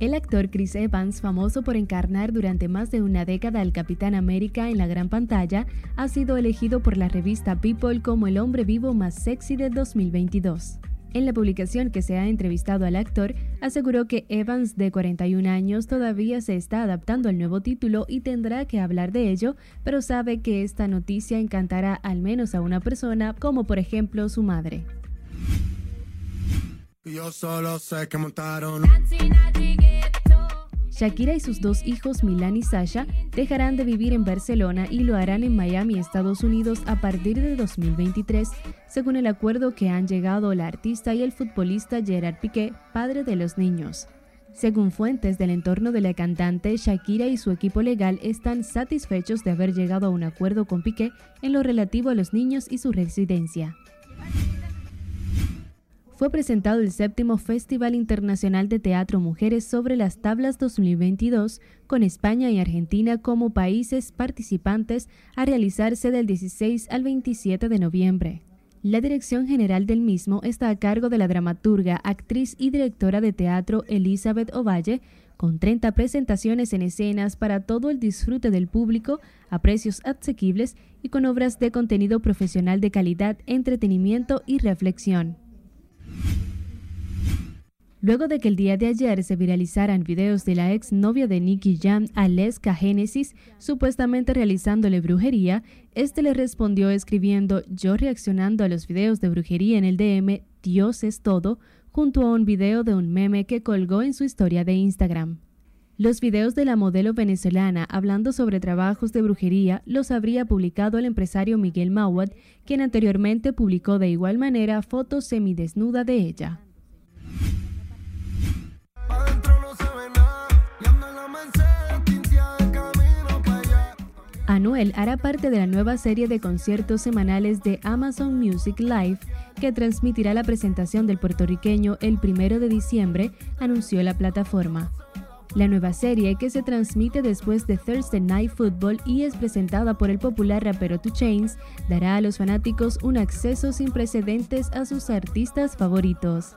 El actor Chris Evans, famoso por encarnar durante más de una década al Capitán América en la gran pantalla, ha sido elegido por la revista People como el hombre vivo más sexy de 2022. En la publicación que se ha entrevistado al actor, aseguró que Evans, de 41 años, todavía se está adaptando al nuevo título y tendrá que hablar de ello, pero sabe que esta noticia encantará al menos a una persona, como por ejemplo su madre. Yo solo sé que montaron. Shakira y sus dos hijos, Milan y Sasha, dejarán de vivir en Barcelona y lo harán en Miami, Estados Unidos, a partir de 2023, según el acuerdo que han llegado la artista y el futbolista Gerard Piqué, padre de los niños. Según fuentes del entorno de la cantante, Shakira y su equipo legal están satisfechos de haber llegado a un acuerdo con Piqué en lo relativo a los niños y su residencia fue presentado el séptimo Festival Internacional de Teatro Mujeres sobre las Tablas 2022, con España y Argentina como países participantes a realizarse del 16 al 27 de noviembre. La dirección general del mismo está a cargo de la dramaturga, actriz y directora de teatro Elizabeth Ovalle, con 30 presentaciones en escenas para todo el disfrute del público a precios asequibles y con obras de contenido profesional de calidad, entretenimiento y reflexión. Luego de que el día de ayer se viralizaran videos de la ex novia de Nicky Jam, Aleska Genesis, supuestamente realizándole brujería, este le respondió escribiendo yo reaccionando a los videos de brujería en el DM Dios es todo, junto a un video de un meme que colgó en su historia de Instagram. Los videos de la modelo venezolana hablando sobre trabajos de brujería los habría publicado el empresario Miguel Mawad, quien anteriormente publicó de igual manera fotos semidesnuda de ella. Anuel hará parte de la nueva serie de conciertos semanales de Amazon Music Live que transmitirá la presentación del puertorriqueño el primero de diciembre, anunció la plataforma. La nueva serie, que se transmite después de Thursday Night Football y es presentada por el popular rapero 2 Chains, dará a los fanáticos un acceso sin precedentes a sus artistas favoritos.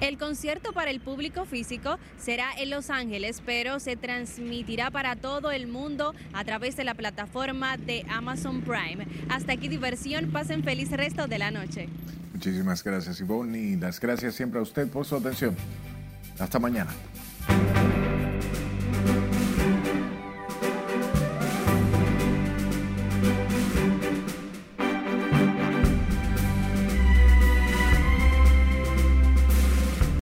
El concierto para el público físico será en Los Ángeles, pero se transmitirá para todo el mundo a través de la plataforma de Amazon Prime. Hasta aquí diversión, pasen feliz resto de la noche. Muchísimas gracias Ivonne y las gracias siempre a usted por su atención. Hasta mañana.